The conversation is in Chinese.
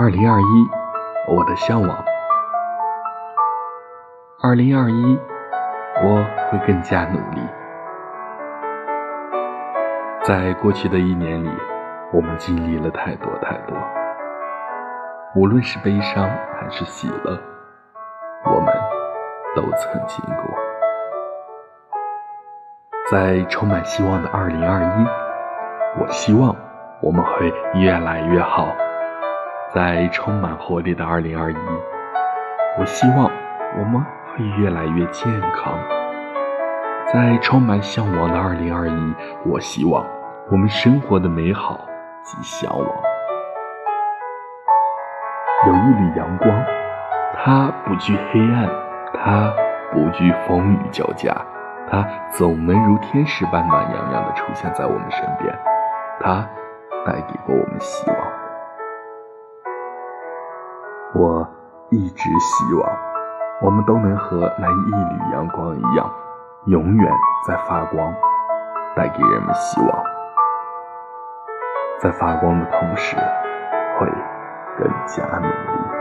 二零二一，我的向往。二零二一，我会更加努力。在过去的一年里，我们经历了太多太多，无论是悲伤还是喜乐，我们都曾经过。在充满希望的二零二一，我希望我们会越来越好。在充满活力的二零二一，我希望我们会越来越健康。在充满向往的二零二一，我希望我们生活的美好及向往。有一缕阳光，它不惧黑暗，它不惧风雨交加。它总能如天使般暖洋洋地出现在我们身边，它带给过我们希望。我一直希望，我们都能和那一缕阳光一样，永远在发光，带给人们希望。在发光的同时，会更加努力。